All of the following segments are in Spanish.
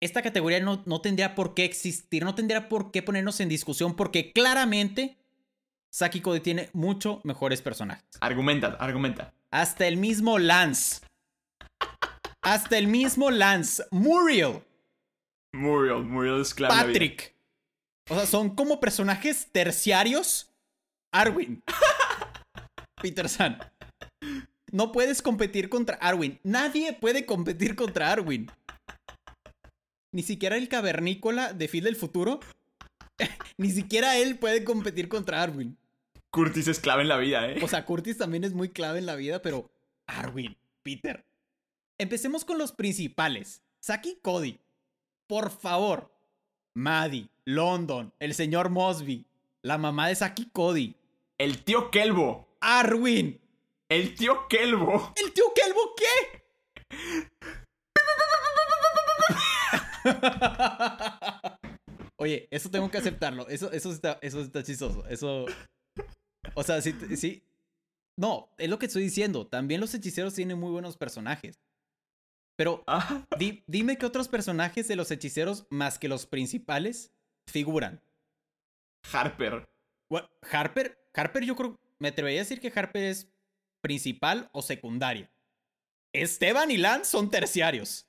esta categoría no, no tendría por qué existir, no tendría por qué ponernos en discusión, porque claramente Saki Cody tiene mucho mejores personajes. Argumenta, argumenta. Hasta el mismo Lance. Hasta el mismo Lance. Muriel. Muriel, Muriel es clave. Patrick. O sea, son como personajes terciarios. Arwin. Peter San. No puedes competir contra Arwin. Nadie puede competir contra Arwin. Ni siquiera el cavernícola de Phil del futuro. Ni siquiera él puede competir contra Arwin. Curtis es clave en la vida, ¿eh? O sea, Curtis también es muy clave en la vida, pero Arwin, Peter. Empecemos con los principales. Saki Cody. Por favor. Maddie, London, el señor Mosby, la mamá de Saki Cody. El tío Kelbo. Arwin. El tío Kelbo. ¿El tío Kelbo qué? Oye, eso tengo que aceptarlo. Eso, eso, está, eso está chistoso. Eso. O sea, sí, sí. No, es lo que estoy diciendo. También los hechiceros tienen muy buenos personajes. Pero Ah, di- dime qué otros personajes de los hechiceros, más que los principales, figuran. Harper. Harper, Harper yo creo, me atrevería a decir que Harper es principal o secundaria. Esteban y Lance son terciarios.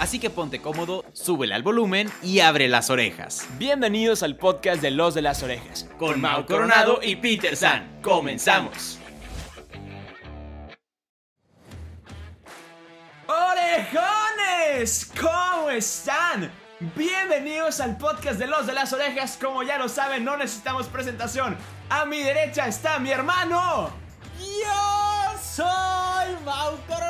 Así que ponte cómodo, súbele al volumen y abre las orejas. Bienvenidos al podcast de Los de las Orejas. Con Mau Coronado y Peter San, comenzamos. ¡Orejones! ¿Cómo están? Bienvenidos al podcast de Los de las Orejas. Como ya lo saben, no necesitamos presentación. A mi derecha está mi hermano. Yo soy Mau Coronado.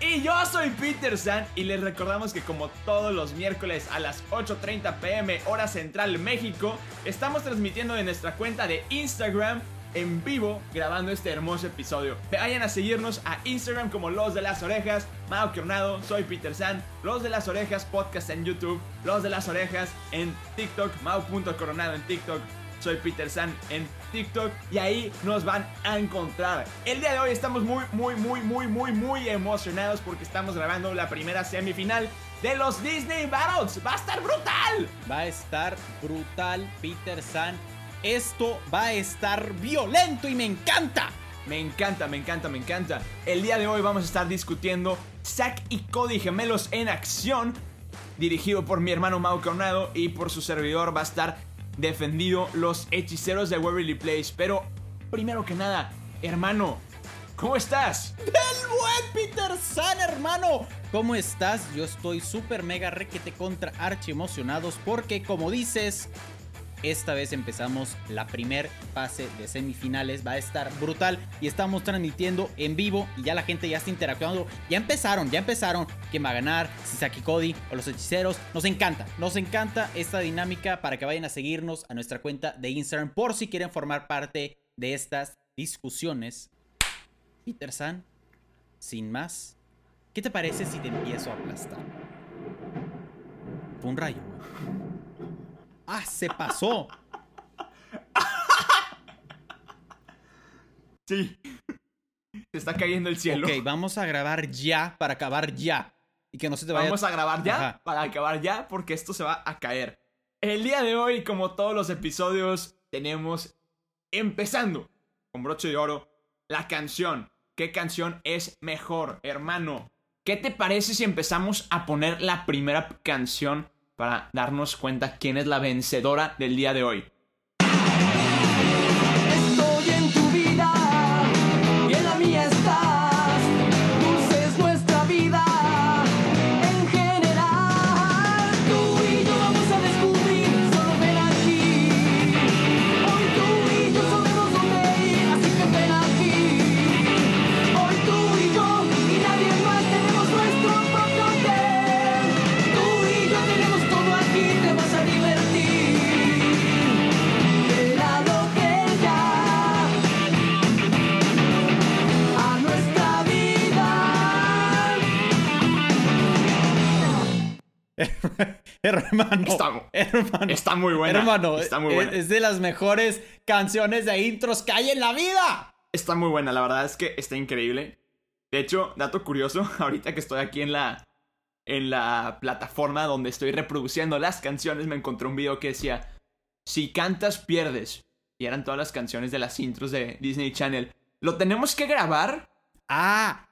Y yo soy Peter San y les recordamos que como todos los miércoles a las 8.30 pm hora central México, estamos transmitiendo de nuestra cuenta de Instagram en vivo grabando este hermoso episodio. Vayan a seguirnos a Instagram como Los de las Orejas, Mao Coronado, soy Peter San, Los de las Orejas podcast en YouTube, Los de las Orejas en TikTok, Mau.coronado en TikTok, soy Peter San en TikTok y ahí nos van a encontrar. El día de hoy estamos muy, muy, muy, muy, muy, muy emocionados porque estamos grabando la primera semifinal de los Disney Battles. ¡Va a estar brutal! Va a estar brutal, Peter San. Esto va a estar violento y me encanta. Me encanta, me encanta, me encanta. El día de hoy vamos a estar discutiendo Zack y Cody Gemelos en acción, dirigido por mi hermano Mau Coronado y por su servidor va a estar defendido los hechiceros de Waverly Place. Pero, primero que nada, hermano, ¿cómo estás? ¡El buen Peter San, hermano! ¿Cómo estás? Yo estoy súper mega requete contra archi emocionados porque, como dices, esta vez empezamos la primer fase de semifinales. Va a estar brutal y estamos transmitiendo en vivo y ya la gente ya está interactuando. Ya empezaron, ya empezaron. ¿Quién va a ganar? Si Saki Cody o los hechiceros. Nos encanta, nos encanta esta dinámica para que vayan a seguirnos a nuestra cuenta de Instagram por si quieren formar parte de estas discusiones. Peter San, sin más, ¿qué te parece si te empiezo a aplastar? Fue un rayo. ¡Ah, se pasó! Sí. Se está cayendo el cielo. Ok, vamos a grabar ya para acabar ya. Y que no se te vaya. Vamos a grabar ya Ajá. para acabar ya porque esto se va a caer. El día de hoy, como todos los episodios, tenemos empezando con broche de oro la canción. ¿Qué canción es mejor, hermano? ¿Qué te parece si empezamos a poner la primera canción para darnos cuenta quién es la vencedora del día de hoy? Hermano. Está- hermano. está muy buena, Hermano, está muy es- buena. Es, de las mejores canciones de intros que hay en la vida. Está muy buena, la verdad es que está increíble. De hecho, dato curioso, ahorita que estoy aquí en la en la plataforma donde estoy reproduciendo las canciones, me encontré un video que decía, si cantas pierdes. Y eran todas las canciones de las intros de Disney Channel. ¿Lo tenemos que grabar? Ah,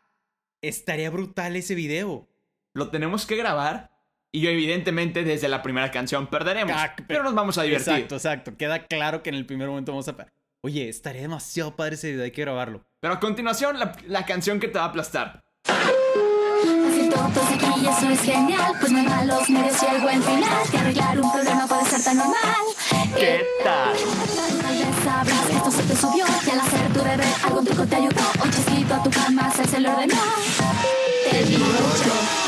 estaría brutal ese video. Lo tenemos que grabar. Y yo evidentemente desde la primera canción perderemos. Ah, pe- pero nos vamos a divertir. Exacto, exacto. Queda claro que en el primer momento vamos a... Oye, estaría demasiado padre ese video, hay que grabarlo. Pero a continuación, la, la canción que te va a aplastar. Así todos aquí y eso es genial Pues no hay malos medios y el buen final Que arreglar un problema puede ser tan normal ¿Qué tal? Tal vez sabrás que esto se te subió Y al hacer tu bebé algún truco te ayudó Un chasquito a tu cama se se lo ordenó Te digo yo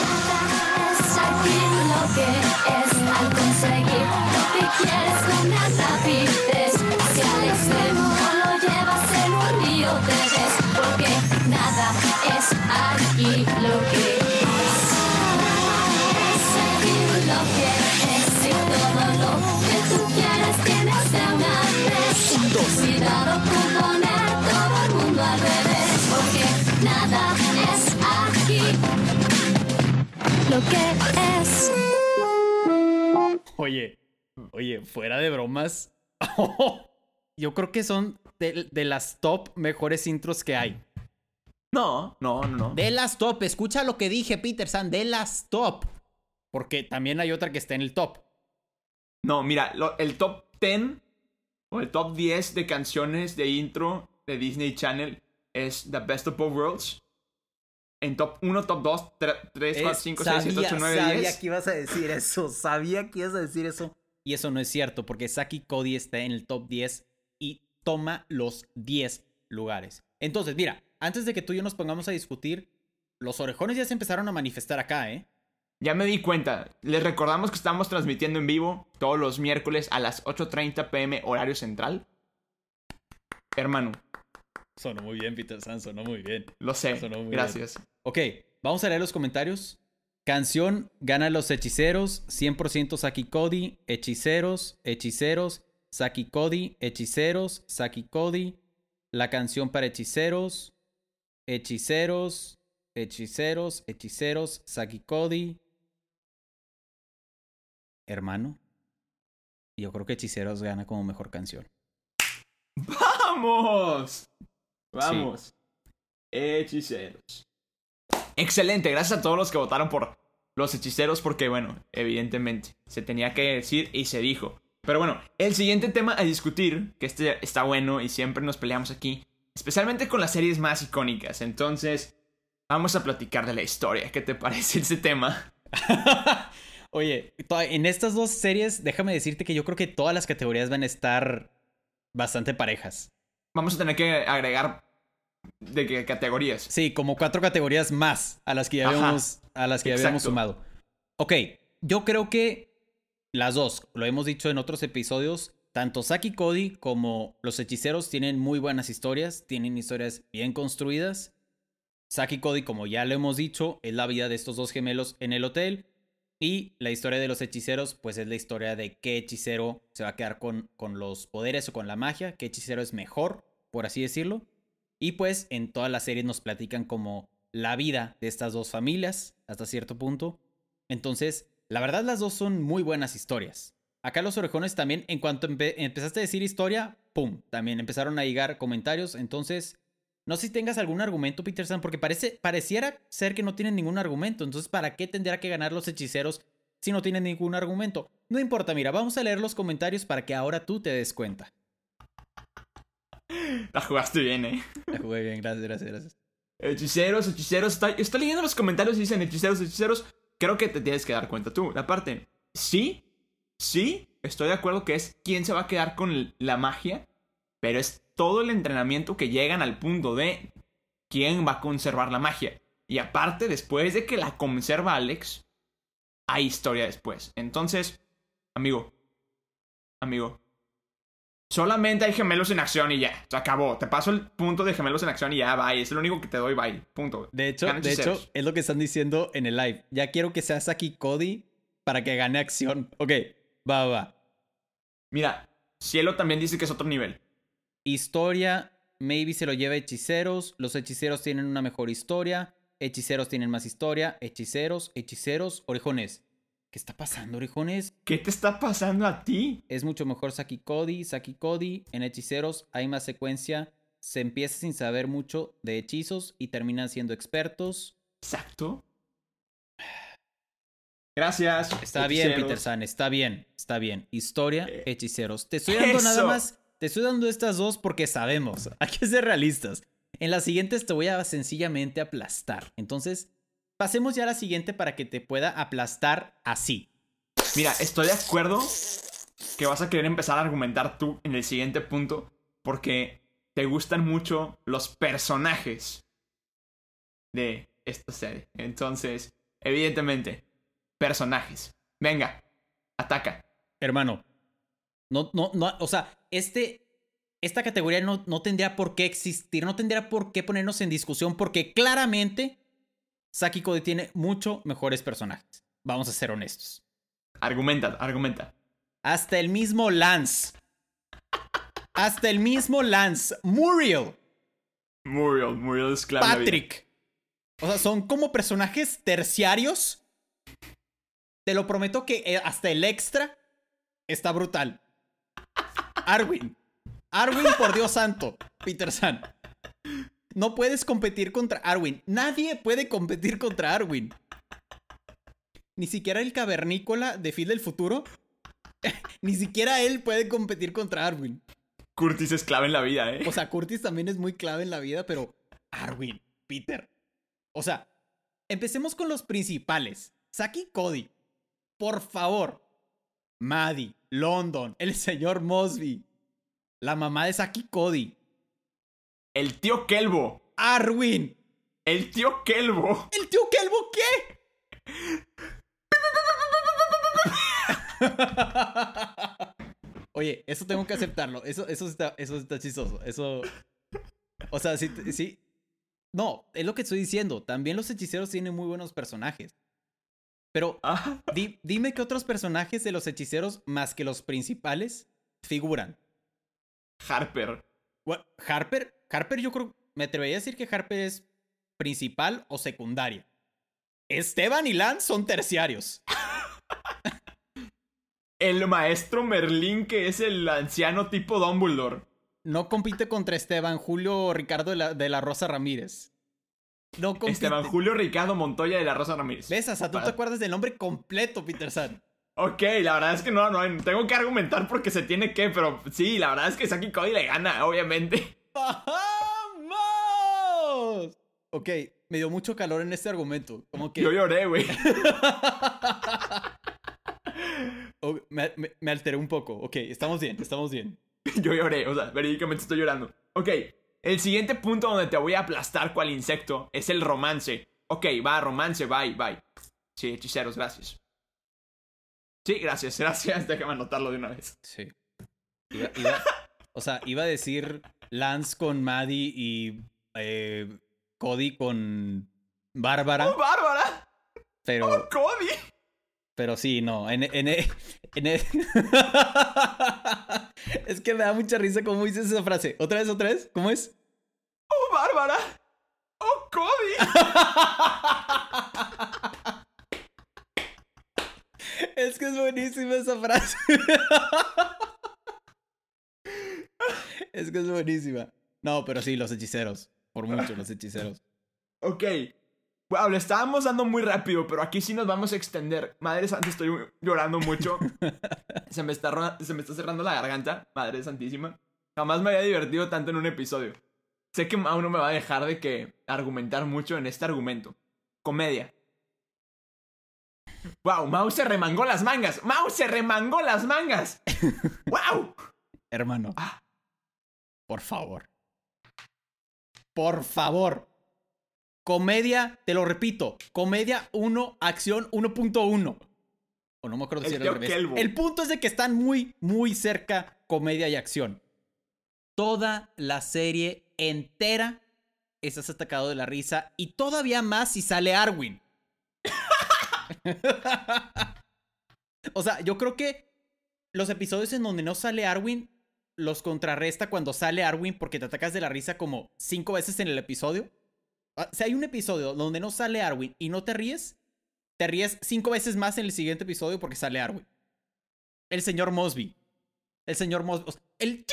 que es Al conseguir. Lo que quieres con una rapidez Hacia el extremo lo llevas en un río de vez Porque nada es aquí lo que es. Aquí lo que es. Y todo lo que tú quieres tienes oye, fuera de bromas. Yo creo que son de, de las top mejores intros que hay. No, no, no. De las top, escucha lo que dije, Peter San, de las top. Porque también hay otra que está en el top. No, mira, lo- el top 10 o el top 10 de canciones de intro de Disney Channel es The Best of Both Worlds. En top 1, top 2, 3, 4, 5, 6, 7, 8, 9, 10. ibas a decir eso, sabía que ibas a decir eso. Y eso no es cierto, porque Saki Cody está en el top 10 y toma los 10 lugares. Entonces, mira, antes de que tú y yo nos pongamos a discutir, los orejones ya se empezaron a manifestar acá, ¿eh? Ya me di cuenta. Les recordamos que estamos transmitiendo en vivo todos los miércoles a las 8.30 pm horario central. Hermano, Sonó muy bien, Peter San, sonó muy bien. lo sé. Sonó muy Gracias. Ok, vamos a leer los comentarios. Canción gana los hechiceros, 100% Saki Cody, hechiceros, hechiceros, Saki Cody, hechiceros, Saki Cody, la canción para hechiceros, hechiceros, hechiceros, hechiceros, Saki Cody. Hermano, yo creo que hechiceros gana como mejor canción. ¡Vamos! Vamos. Hechiceros. Excelente, gracias a todos los que votaron por los hechiceros porque, bueno, evidentemente, se tenía que decir y se dijo. Pero bueno, el siguiente tema a discutir, que este está bueno y siempre nos peleamos aquí, especialmente con las series más icónicas. Entonces, vamos a platicar de la historia. ¿Qué te parece ese tema? Oye, en estas dos series, déjame decirte que yo creo que todas las categorías van a estar bastante parejas. Vamos a tener que agregar de qué categorías. Sí, como cuatro categorías más a las que ya Ajá, habíamos, a las que ya habíamos sumado. Ok, yo creo que las dos, lo hemos dicho en otros episodios, tanto Saki Cody como los hechiceros tienen muy buenas historias, tienen historias bien construidas. Saki Cody, como ya lo hemos dicho, es la vida de estos dos gemelos en el hotel. Y la historia de los hechiceros, pues es la historia de qué hechicero se va a quedar con, con los poderes o con la magia, qué hechicero es mejor, por así decirlo. Y pues en todas las series nos platican como la vida de estas dos familias hasta cierto punto. Entonces, la verdad las dos son muy buenas historias. Acá los orejones también, en cuanto empe- empezaste a decir historia, ¡pum! También empezaron a llegar comentarios. Entonces, no sé si tengas algún argumento, Peter San, porque parece, pareciera ser que no tienen ningún argumento. Entonces, ¿para qué tendrá que ganar los hechiceros si no tienen ningún argumento? No importa, mira, vamos a leer los comentarios para que ahora tú te des cuenta. La jugaste bien, eh. La jugué bien, gracias, gracias, gracias. Hechiceros, hechiceros. Está, está leyendo los comentarios y dicen hechiceros, hechiceros. Creo que te tienes que dar cuenta tú. La parte. Sí, sí, estoy de acuerdo que es quién se va a quedar con la magia. Pero es todo el entrenamiento que llegan al punto de quién va a conservar la magia. Y aparte, después de que la conserva Alex, hay historia después. Entonces, amigo, amigo, solamente hay gemelos en acción y ya, se acabó. Te paso el punto de gemelos en acción y ya, bye. Es lo único que te doy, bye. Punto. De hecho, Ganan de hecho, es lo que están diciendo en el live. Ya quiero que sea Saki Cody para que gane acción. Ok, va, va, va. Mira, Cielo también dice que es otro nivel. Historia, maybe se lo lleva hechiceros. Los hechiceros tienen una mejor historia. Hechiceros tienen más historia. Hechiceros, hechiceros, orejones. ¿Qué está pasando, orejones? ¿Qué te está pasando a ti? Es mucho mejor Saki Cody. Saki Cody. En hechiceros hay más secuencia. Se empieza sin saber mucho de hechizos y terminan siendo expertos. Exacto. Gracias. Está bien. Peter San, está bien, está bien. Historia, Eh, hechiceros. Te estoy dando nada más, te estoy dando estas dos porque sabemos. Hay que ser realistas. En las siguientes te voy a sencillamente aplastar. Entonces, pasemos ya a la siguiente para que te pueda aplastar así. Mira, estoy de acuerdo que vas a querer empezar a argumentar tú en el siguiente punto porque te gustan mucho los personajes de esta serie. Entonces, evidentemente, personajes. Venga, ataca. Hermano, no, no, no, o sea, este, esta categoría no, no tendría por qué existir, no tendría por qué ponernos en discusión porque claramente Saki Cody tiene mucho mejores personajes. Vamos a ser honestos. Argumenta, argumenta. Hasta el mismo Lance. Hasta el mismo Lance. Muriel. Muriel, Muriel es clave. Patrick. O sea, son como personajes terciarios. Te lo prometo que eh, hasta el extra está brutal. Arwin. Arwin, por Dios santo. Peter San. No puedes competir contra Arwin. Nadie puede competir contra Arwin. Ni siquiera el cavernícola de Phil del futuro. Ni siquiera él puede competir contra Arwin. Curtis es clave en la vida, ¿eh? O sea, Curtis también es muy clave en la vida, pero Arwin, Peter. O sea, empecemos con los principales. Saki Cody. Por favor. Maddie, London, el señor Mosby. La mamá de Saki Cody. El tío Kelbo. Arwin. El tío Kelbo. ¿El tío Kelbo qué? Oye, eso tengo que aceptarlo. Eso, eso, está, eso está chistoso. Eso. O sea, sí, sí. No, es lo que estoy diciendo. También los hechiceros tienen muy buenos personajes. Pero Ah, di- dime qué otros personajes de los hechiceros, más que los principales, figuran. Harper. Harper, Harper yo creo, me atrevería a decir que Harper es principal o secundaria. Esteban y Lance son terciarios. El maestro Merlín, que es el anciano tipo Dumbledore. No compite contra Esteban, Julio Ricardo de la, de la Rosa Ramírez. No compite. Esteban Julio Ricardo Montoya de la Rosa Ramírez. ¿Ves? Hasta tú te acuerdas del nombre completo, Peter San. Ok, la verdad es que no, no, tengo que argumentar porque se tiene que, pero sí, la verdad es que Saki Cody le gana, obviamente. ¡Vamos! Ok, me dio mucho calor en este argumento. Como que Yo lloré, güey. oh, me, me- me alteré un poco. Ok, estamos bien, estamos bien. Yo lloré, o sea, verídicamente estoy llorando. Ok, el siguiente punto donde te voy a aplastar cual insecto es el romance. Ok, va, romance, bye, bye. Sí, hechiceros, gracias. Sí, gracias, gracias. Déjame anotarlo de una vez. Sí. Iba- iba- o sea, iba a decir Lance con Maddie y eh, Cody con Bárbara, ¡Oh, Bárbara! pero, ¡Oh, Cody! pero sí, no. En, en, en- es que me da mucha risa cómo dices esa frase. ¿Otra vez, otra vez? ¿Cómo es? ¡Oh, Bárbara! ¡Oh, Cody! Es que es buenísima esa frase. es que es buenísima. No, pero sí, los hechiceros. Por mucho, los hechiceros. Ok. Wow, le estábamos dando muy rápido, pero aquí sí nos vamos a extender. Madre santa, estoy llorando mucho. se, me está, se me está cerrando la garganta. Madre santísima. Jamás me había divertido tanto en un episodio. Sé que Mau no me va a dejar de que argumentar mucho en este argumento. Comedia. Wow, Mau se remangó las mangas. Mau se remangó las mangas. wow. Hermano. Ah. Por favor. Por favor. Comedia, te lo repito. Comedia 1, acción 1.1. O no me acuerdo si El era al revés. El punto es de que están muy, muy cerca comedia y acción. Toda la serie entera estás atacado de la risa. Y todavía más si sale Arwin. O sea, yo creo que los episodios en donde no sale Arwin los contrarresta cuando sale Arwin porque te atacas de la risa como cinco veces en el episodio. Ah, Si hay un episodio donde no sale Arwin y no te ríes, te ríes cinco veces más en el siguiente episodio porque sale Arwin. El señor Mosby. El señor Mosby. o sea, el...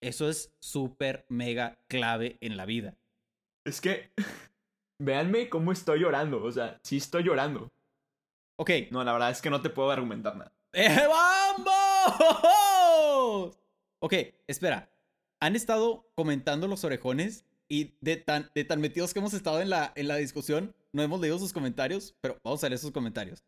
Eso es súper mega clave en la vida. Es que. Véanme cómo estoy llorando. O sea, sí estoy llorando. Ok. No, la verdad es que no te puedo argumentar nada. ¡Eh, ¡Vamos! Ok, espera. Han estado comentando los orejones y de tan, metidos que hemos estado en la, en la discusión, no hemos leído sus comentarios, pero vamos a leer sus comentarios.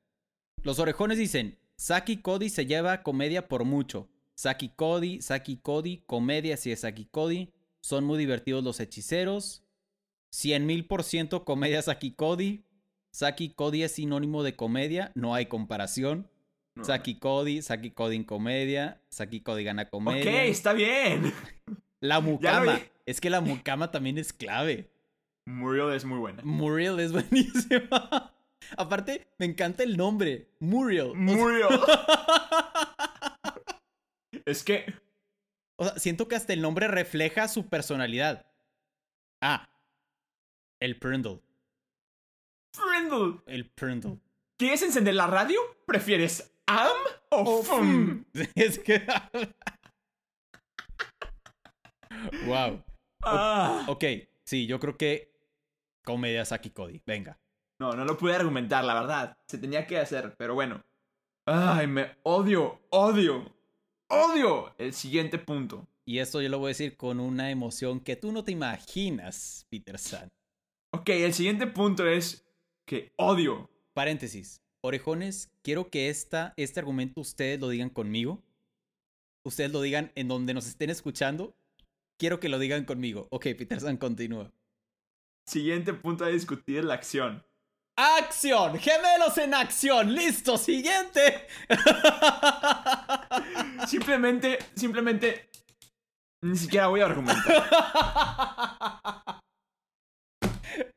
Los orejones dicen, Saki Cody se lleva comedia por mucho. Saki Cody, Saki Cody, comedia si es Saki Cody. Son muy divertidos los hechiceros. 100 mil por ciento comedia Saki Cody. Saki Cody es sinónimo de comedia, no hay comparación. No. Saki Cody, Saki Cody en comedia, Saki Cody gana Ok, comedia. está bien. La mucama. Es que la mucama también es clave. Muriel es muy buena. Muriel es buenísima. Aparte, me encanta el nombre. Muriel. O sea- Muriel. es que. O sea, siento que hasta el nombre refleja su personalidad. Ah. El Prindle. Brindle. El Prindle. ¿Quieres encender la radio? ¿Prefieres am o fum? Es que. wow. Ah. Ok, sí, yo creo que comedia Saki Cody. Venga. No, no lo pude argumentar, la verdad. Se tenía que hacer, pero bueno. Ay, me odio, odio, odio el siguiente punto. Y esto yo lo voy a decir con una emoción que tú no te imaginas, Peter San. Ok, el siguiente punto es que odio. Paréntesis. Orejones, quiero que esta, este argumento ustedes lo digan conmigo. Ustedes lo digan en donde nos estén escuchando. Quiero que lo digan conmigo. Ok, Peter San, continúa. Siguiente punto a discutir la acción. ¡Acción! ¡Gemelos en acción! ¡Listo! ¡Siguiente! Simplemente, simplemente, ni siquiera voy a argumentar.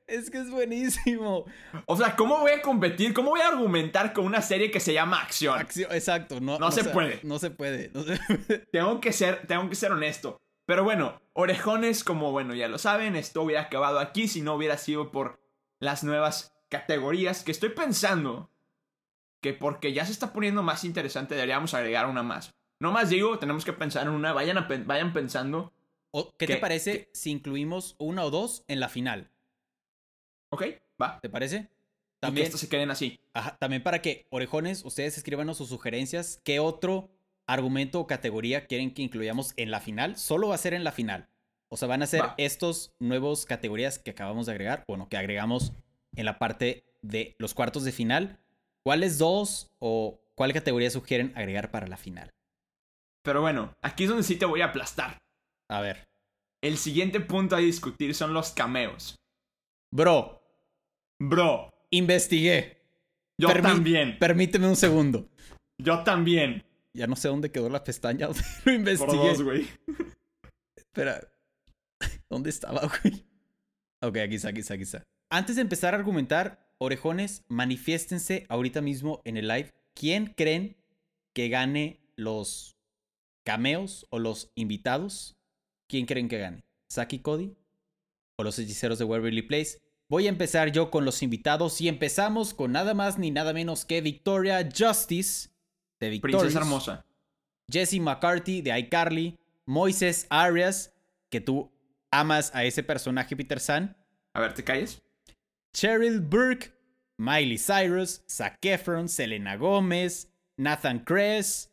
es que es buenísimo. O sea, ¿cómo voy a competir? ¿Cómo voy a argumentar con una serie que se llama acción? Acción, exacto. No, No se sea, puede. No se puede. no se puede. Tengo que ser, tengo que ser honesto. Pero bueno, orejones, como bueno, ya lo saben, esto hubiera acabado aquí si no hubiera sido por las nuevas categorías que estoy pensando que porque ya se está poniendo más interesante deberíamos agregar una más. No más digo, tenemos que pensar en una, vayan, a vayan pensando. O, ¿Qué, ¿Qué? te parece si incluimos una o dos en la final? ¿Ok? Va. ¿Te parece? Y que También, estos se queden así. ajá, también para que, orejones, ustedes escríbanos sus sugerencias. ¿Qué otro argumento o categoría quieren que incluyamos en la final? Solo va a ser en la final. O sea, van a ser Va. estos nuevos categorías que acabamos de agregar. Bueno, que agregamos en la parte de los cuartos de final. ¿Cuáles dos o cuál categoría sugieren agregar para la final? Pero bueno, aquí es donde sí te voy a aplastar. A ver. El siguiente punto a discutir son los cameos. Bro, Bro, investigué. yo Permi- también. Permíteme un segundo. Yo también. Ya no sé dónde quedó la pestaña. Lo Por investigué. dos, güey. Espera. ¿Dónde estaba, güey? Ok, aquí está, aquí está, aquí está. Antes de empezar a argumentar, orejones, manifiéstense ahorita mismo en el live. ¿Quién creen que gane los cameos o los invitados? ¿Quién creen que gane? ¿Saki Cody? ¿O los hechiceros de Waverly Place? Voy a empezar yo con los invitados y empezamos con nada más ni nada menos que Victoria Justice de Victorious. Princesa hermosa. Jesse McCarthy de iCarly, Moises Arias, que tú amas a ese personaje Peter San, A ver, ¿te calles? Cheryl Burke, Miley Cyrus, Zac Efron, Selena Gómez, Nathan Kress,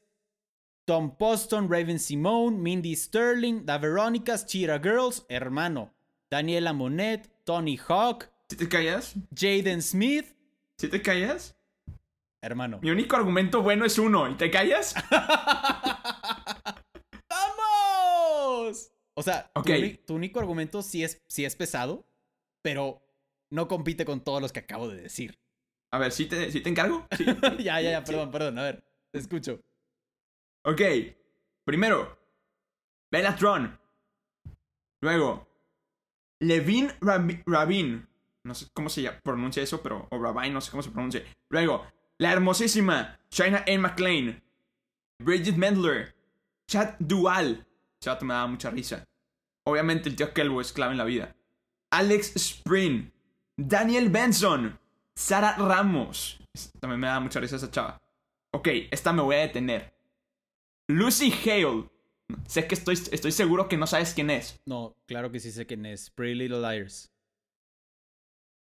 Tom Poston, Raven Simone, Mindy Sterling, The Veronicas, Cheetah Girls, hermano, Daniela Monet, Tony Hawk, ¿Sí te callas? Jaden Smith, ¿Sí te callas? hermano. Mi único argumento bueno es uno. ¿Y te callas? ¡Vamos! O sea, tu único argumento sí es, sí es pesado, pero no compite con todos los que acabo de decir. A ver, ¿sí te, sí te encargo? Sí. ya, ya, ya, perdón, perdón. A ver, te escucho. ok. Primero, Bellatron. Luego, Levin Rabi- Rabin. No sé cómo se pronuncia eso, pero. O Rabin, no sé cómo se pronuncia. Luego, la hermosísima China Anne McClain, Bridget Mendler, Chad Dual. Vato me daba mucha risa. Obviamente el tío Kelbo es clave en la vida. Alex Spring, Daniel Benson, Sara Ramos. También me da mucha risa esa chava. Ok, esta me voy a detener. Lucy Hale. Sé que estoy, estoy seguro que no sabes quién es. No, claro que sí sé quién es. Pretty Little Liars.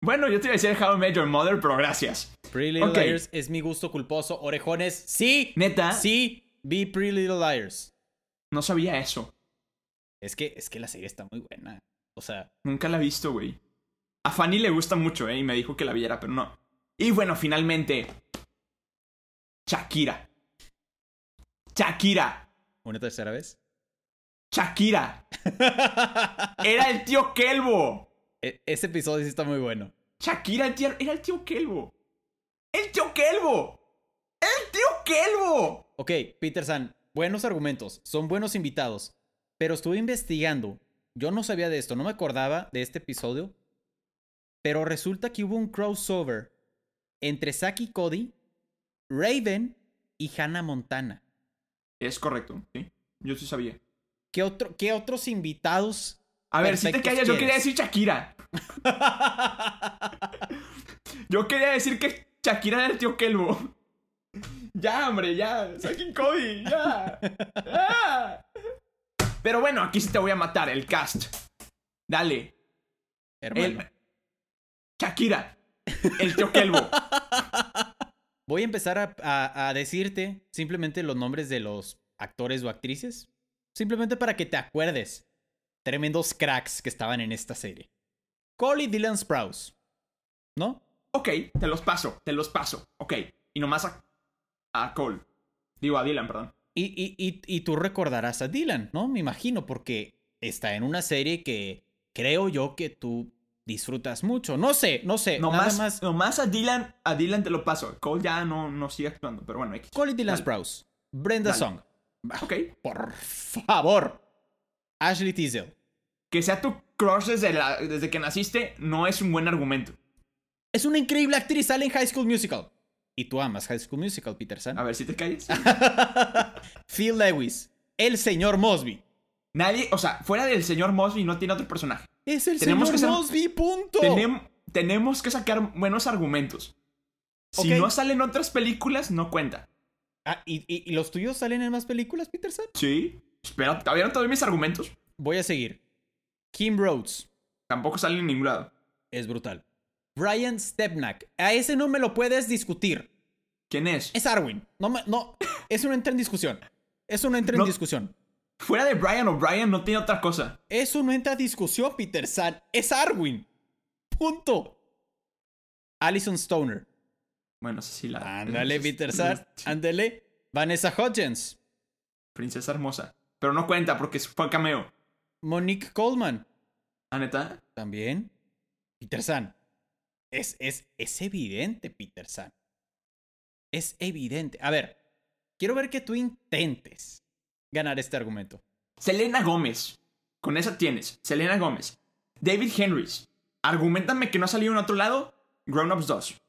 Bueno, yo te iba a decir How I Met Your Mother, pero gracias. Pretty Little. Liars es mi gusto culposo. Orejones, sí. ¿Neta? Sí, vi Pretty Little Liars. No sabía eso. Es que, es que la serie está muy buena. O sea, Nunca la he visto, güey. A Fanny le gusta mucho, ¿eh? Y me dijo que la viera, pero no. Y bueno, finalmente. Shakira. Shakira. Una tercera vez. Shakira. Era el tío Kelbo. E- ese episodio sí está muy bueno. Shakira el tío- era el tío Kelbo. ¡El tío Kelbo! ¡El tío Kelbo! Ok, Peter San, buenos argumentos, son buenos invitados. Pero estuve investigando. Yo no sabía de esto, no me acordaba de este episodio. Pero resulta que hubo un crossover entre Zack y Cody, Raven y Hannah Montana. Es correcto, sí. Yo sí sabía. ¿Qué, otro, qué otros invitados? A ver, si te callas, yo quería decir Shakira. Yo quería decir que Shakira era el tío Kelbo. Ya, hombre, ya. Saquen Cody, ya. ya. Pero bueno, aquí sí te voy a matar, el cast. Dale. Hermano, El... Shakira. El tío Kelbo. voy a empezar a, a- a decirte simplemente los nombres de los actores o actrices. Simplemente para que te acuerdes. Tremendos cracks que estaban en esta serie. Cole y Dylan Sprouse. ¿No? Ok, te los paso, te los paso. Ok. Y nomás a, a Cole. Digo, a Dylan, perdón. Y, y, y, y tú recordarás a Dylan, ¿no? Me imagino, porque está en una serie que creo yo que tú disfrutas mucho. No sé, no sé. Nomás, más. nomás a Dylan, a Dylan te lo paso. Cole ya no, no sigue actuando, pero bueno, X. Cole y Dylan Dale. Sprouse. Brenda Dale. Song. Ok. Por favor. Ashley Tisdale. Que sea tu crush desde, la- desde que naciste no es un buen argumento. Es una increíble actriz, sale en High School Musical. Y tú amas High School Musical, Peterson. A ver si te calles. Phil Lewis, el señor Mosby. Nadie, o sea, fuera del señor Mosby no tiene otro personaje. Es el Tenemos señor que Mosby, punto. Tenem- tenemos que sacar buenos argumentos. Si no salen otras películas, no cuenta. Ah, ¿y, y- y los tuyos salen en más películas, Peterson? Sí. Espera, ¿todavía no te doy mis argumentos? Voy a seguir. Kim Rhodes. Tampoco salen en ningún lado. Es brutal. Brian Stepnack. A ese no me lo puedes discutir. ¿Quién es? Es Arwin. No, no. Eso no entra en discusión. Eso no entra en discusión. Fuera de Brian O'Brien no tiene otra cosa. Eso no entra en discusión, Peter San. Es Arwin. Punto. Alison Stoner. Bueno, sí, sí, la. Ándale, Peter San. Ándale. Vanessa Hudgens. Princesa hermosa. Pero no cuenta porque fue cameo. Monique Coleman. ¿Ah, neta? También. Peter San. Es, es, es evidente, Peter San. Es evidente. A ver, quiero ver que tú intentes ganar este argumento. Selena Gómez. Con esa tienes. Selena Gómez. David Henrys. Argumentame que no ha salido en otro lado. Grown Ups 2.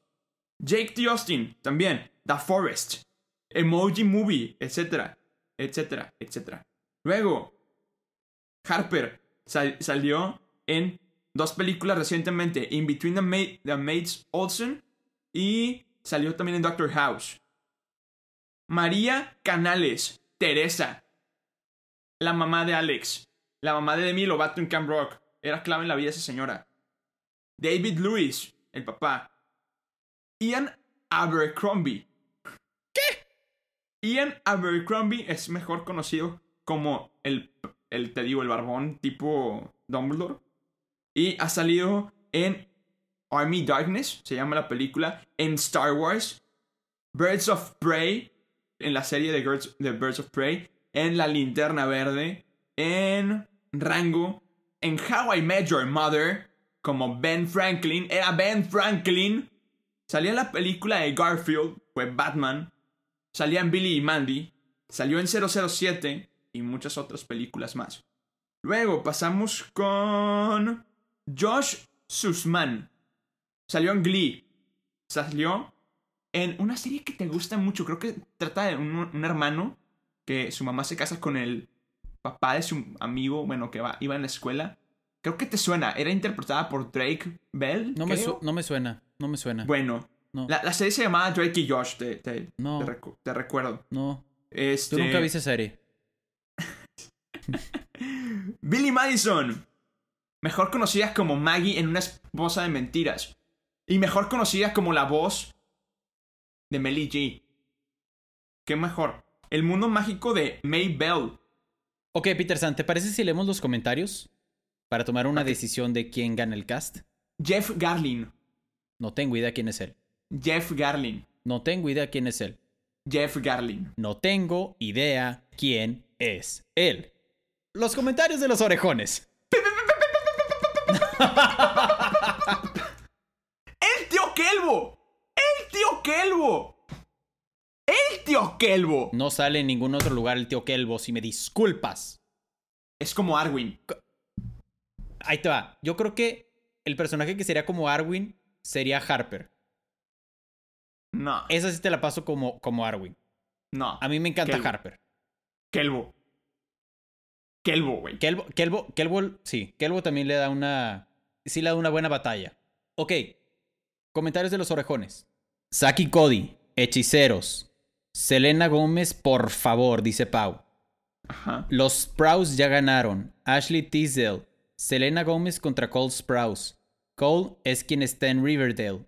Jake T. Austin. También. The Forest. Emoji Movie. Etcétera. Etcétera. Etcétera. Luego. Harper. sal- salió en dos películas recientemente. In Between the, Ma- the Maids Olsen. Y salió también en Doctor House. María Canales. Teresa la mamá de Alex, la mamá de Demi Lovato en Camp Rock. Era clave en la vida de esa señora. David Lewis, el papá. Ian Abercrombie. ¿Qué? Ian Abercrombie es mejor conocido como el, el, te digo, el barbón tipo Dumbledore. Y ha salido en Army Darkness, se llama la película, en Star Wars, Birds of Prey, en la serie de, Birds, de Birds of Prey, en La Linterna Verde, en Rango, en How I Met Your Mother, como Ben Franklin, era Ben Franklin, salía en la película de Garfield, fue Batman, salía en Billy y Mandy, salió en 007 y muchas otras películas más. Luego pasamos con Josh Sussman. Salió en Glee. Salió en una serie que te gusta mucho. Creo que trata de un, un hermano que su mamá se casa con el papá de su amigo, bueno, que va, iba en la escuela. Creo que te suena. Era interpretada por Drake Bell. No me, creo. su- no me suena, no me suena. Bueno, No. la, la serie se llamaba Drake y Josh, te, te, No. te recu- te recuerdo. No, Este, yo nunca vi esa serie. Billy Madison, mejor conocida como Maggie en una esposa de mentiras. Y mejor conocida como la voz de Melly G. ¿Qué mejor? El mundo mágico de May Bell. Ok, Peter San, ¿te parece si leemos los comentarios? Para tomar una decisión de quién gana el cast. Jeff Garlin. No tengo idea quién es él. Jeff Garlin. No tengo idea quién es él. Jeff Garlin. No tengo idea quién es él. Los comentarios de los orejones. ¡El tío Kelbo! ¡El tío Kelbo! ¡El tío Kelbo! No sale en ningún otro lugar el tío Kelbo, si me disculpas. Es como Arwin. Ahí te va. Yo creo que el personaje que sería como Arwin sería Harper. No, Esa sí te la paso como, como Arwin. no. A mí me encanta Kelbo. Harper. Kelbo. Kelbo, güey. Kelbo, Kelbo, Kelbo, sí, Kelbo también le da una. Sí, le da una buena batalla. Ok. Comentarios de los orejones. Saki Cody, hechiceros. Selena Gómez, por favor, dice Pau. Ajá. Los Sprouse ya ganaron. Ashley Tisdale. Selena Gómez contra Cole Sprouse. Cole es quien está en Riverdale.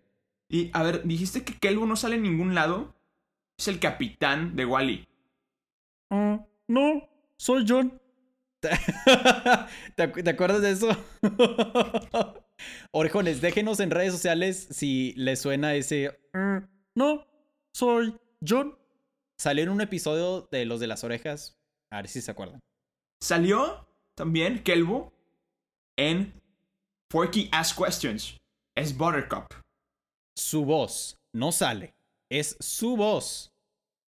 Y, a ver, dijiste que Kelbo no sale en ningún lado. Es el capitán de Wally. Ah, no, soy John. ¿Te, acu- te acuerdas de eso? Orejones, déjenos en redes sociales si les suena ese. "Mm, no, soy John. Salió en un episodio de Los de las Orejas. A ver si se acuerdan. Salió también Kelbo en Forky Ask Questions. Es Buttercup. Su voz no sale. Es su voz.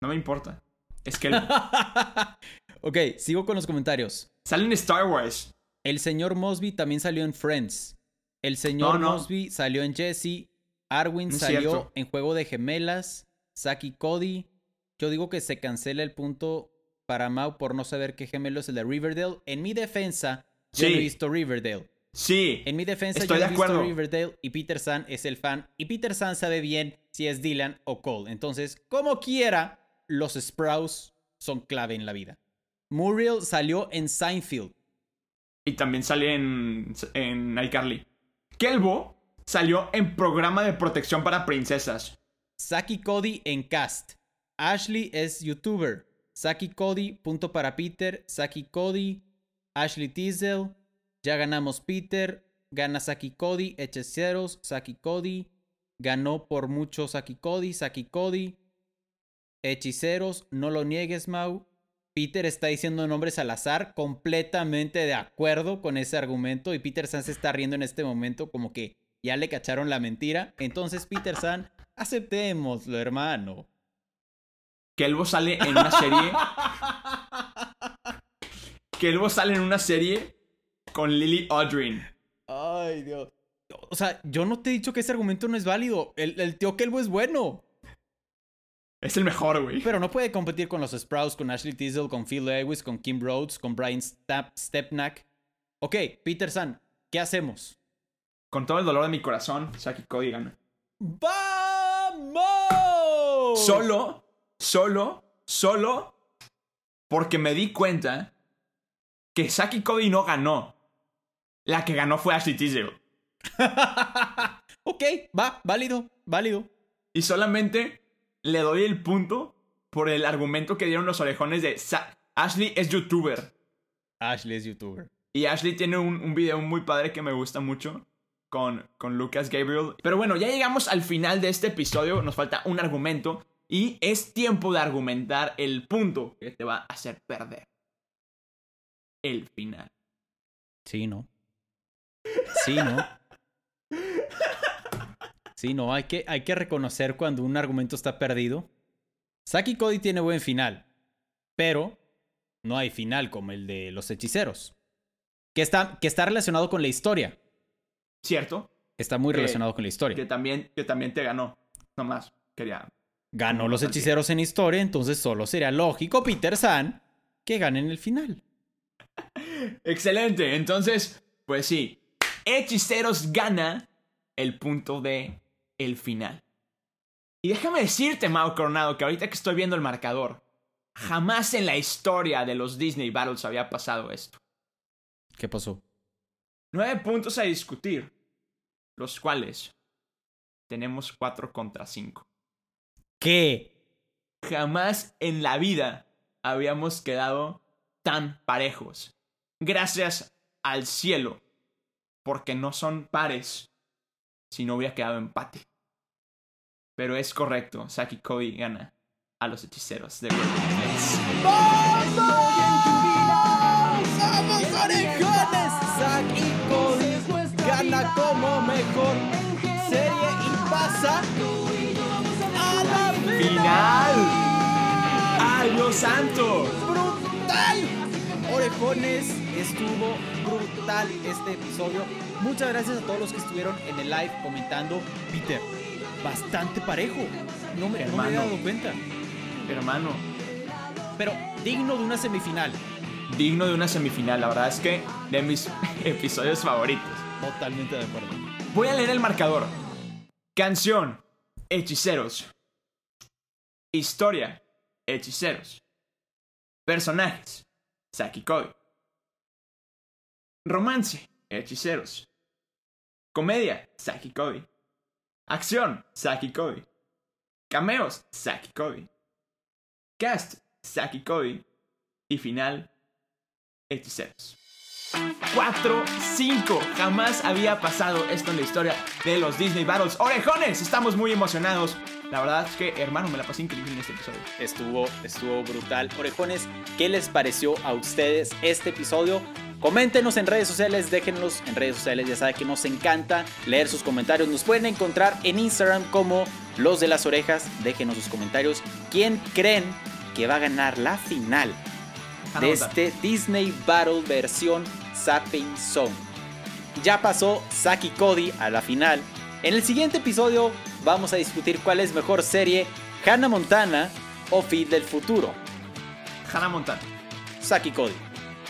No me importa. Es Kelbo. ok, sigo con los comentarios. sale en Star Wars. El señor Mosby también salió en Friends. El señor No, no. Mosby salió en Jesse. Arwin No salió cierto. en Juego de Gemelas. Saki Cody. Yo digo que se cancela el punto para Mau por no saber qué gemelo es el de Riverdale. En mi defensa, yo no he visto Riverdale. Sí. En mi defensa, Estoy yo no he visto. Riverdale y Peter San es el fan. Y Peter San sabe bien si es Dylan o Cole. Entonces, como quiera, los Sprouse son clave en la vida. Muriel salió en Seinfeld. Y también sale en, en iCarly. Kelbo salió en programa de protección para princesas. Saki Cody en cast. Ashley es youtuber. Saki Cody, punto para Peter. Saki Cody. Ashley Tisdale. Ya ganamos Peter. Gana Saki Cody. Hechiceros. Saki Cody. Ganó por mucho Saki Cody. Saki Cody. Hechiceros. No lo niegues, Mau. Peter está diciendo nombres al azar. Completamente de acuerdo con ese argumento. Y Peter San se está riendo en este momento como que ya le cacharon la mentira. Entonces, Peter San, aceptémoslo, hermano. Kelbo sale en una serie. Kelbo sale en una serie con Lily Audrin. Ay, Dios. O sea, yo no te he dicho que ese argumento no es válido. El, el tío Kelbo es bueno. Es el mejor, güey. Pero no puede competir con los Sprouts, con Ashley Tisdale, con Phil Lewis, con Kim Rhodes, con Brian Stepnack. Ok, Peter San, ¿qué hacemos? Con todo el dolor de mi corazón, Saki Cody gana. ¡Vamos! Solo, solo, solo porque me di cuenta que Saki Cody no ganó. La que ganó fue Ashley Tisdale. ok, va, válido, válido. Y solamente le doy el punto por el argumento que dieron los orejones de Sa- Ashley es youtuber. Ashley es youtuber. Y Ashley tiene un, un video muy padre que me gusta mucho con, con Lucas Gabriel. Pero bueno, ya llegamos al final de este episodio. Nos falta un argumento. Y es tiempo de argumentar el punto que te va a hacer perder. El final. Sí, ¿no? Sí, ¿no? Sí, no, hay que, hay que reconocer cuando un argumento está perdido. Saki Cody tiene buen final, pero no hay final como el de los hechiceros. Que está, que está relacionado con la historia. ¿Cierto? Está muy Que- relacionado con la historia. Que también, que también te ganó. Nomás quería Ganó los hechiceros en historia, entonces solo sería lógico, Peter San, que gane en el final. Excelente, entonces, pues sí, Hechiceros gana el punto de el final. Y déjame decirte, Mao Coronado, que ahorita que estoy viendo el marcador, jamás en la historia de los Disney Battles había pasado esto. ¿Qué pasó? Nueve puntos a discutir, los cuales tenemos cuatro contra cinco. ¿Qué? Jamás en la vida habíamos quedado tan parejos. Gracias al cielo, porque no son pares, si no hubiera quedado empate. Pero es correcto, Saki Cody gana a los hechiceros de Golden Knights. ¡Somos orejones! Saki Cody gana como mejor serie y pasa ¡Final! ¡Ay, Dios santo! brutal. Orejones, estuvo brutal este episodio. Muchas gracias a todos los que estuvieron en el live comentando. Peter, bastante parejo. No me, no me Hermano. había dado cuenta. Hermano, Pero digno de una semifinal. digno de una semifinal, la verdad es que de mis episodios favoritos. Totalmente de acuerdo. Voy a leer el marcador. Canción, hechiceros. Historia, hechiceros. Personajes, Saki Cody. Romance, hechiceros. Comedia, Saki Cody. Acción, Saki Cody. Cameos, Saki Cody. Cast, Saki Cody. Y final, hechiceros. 4-5. Jamás había pasado esto en la historia de los Disney Battles. Orejones, estamos muy emocionados. La verdad es que, hermano, me la pasé increíble en este episodio. Estuvo, estuvo brutal. Orejones, ¿qué les pareció a ustedes este episodio? Coméntenos en redes sociales, déjenlos en redes sociales, ya saben que nos encanta leer sus comentarios. Nos pueden encontrar en Instagram como Los de las Orejas. Déjenos sus comentarios. ¿Quién creen que va a ganar la final de este Disney Battle versión Sapping Zone? Ya pasó Saki Cody a la final. En el siguiente episodio vamos a discutir cuál es mejor serie, Hannah Montana o Feed del futuro. Hannah Montana. Saki Cody.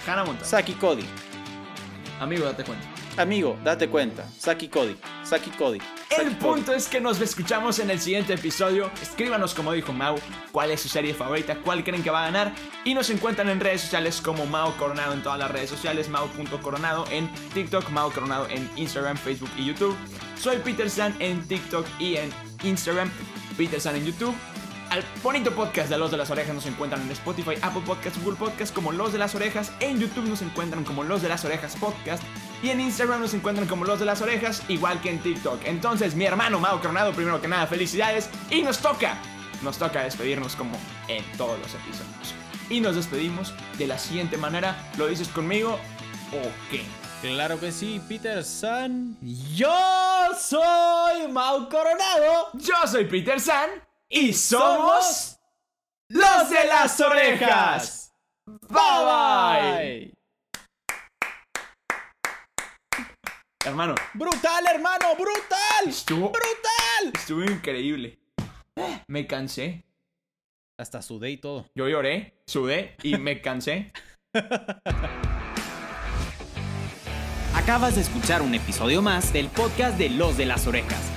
Hannah Montana. Saki Cody. Amigo, date cuenta. Amigo, date cuenta. Saki Cody. Saki Cody. Saki El Cody. punto es que nos escuchamos en el siguiente episodio. Escríbanos, como dijo Mau, cuál es su serie favorita, cuál creen que va a ganar. Y nos encuentran en redes sociales como Mau Coronado en todas las redes sociales, Mau.coronado en TikTok, Mau Coronado en Instagram, Facebook y YouTube. Soy Peter San en TikTok y en Instagram, Peter San en YouTube. Al bonito podcast de Los de las Orejas nos encuentran en Spotify, Apple Podcasts, Google Podcasts como Los de las Orejas. En YouTube nos encuentran como Los de las Orejas Podcast. Y en Instagram nos encuentran como Los de las Orejas, igual que en TikTok. Entonces, mi hermano Mau Coronado, primero que nada, felicidades. Y nos toca, nos toca despedirnos como en todos los episodios. Y nos despedimos de la siguiente manera. ¿Lo dices conmigo o qué? Claro que sí, Peter San. Yo soy Mau Coronado. Yo soy Peter San y somos los de las orejas. Bye bye. Hermano, Brutal, hermano, brutal. estuvo, Brutal. estuvo increíble. Me cansé. Hasta sudé y todo. Yo lloré, sudé y me cansé. Acabas de escuchar un episodio más del podcast de Los de las Orejas.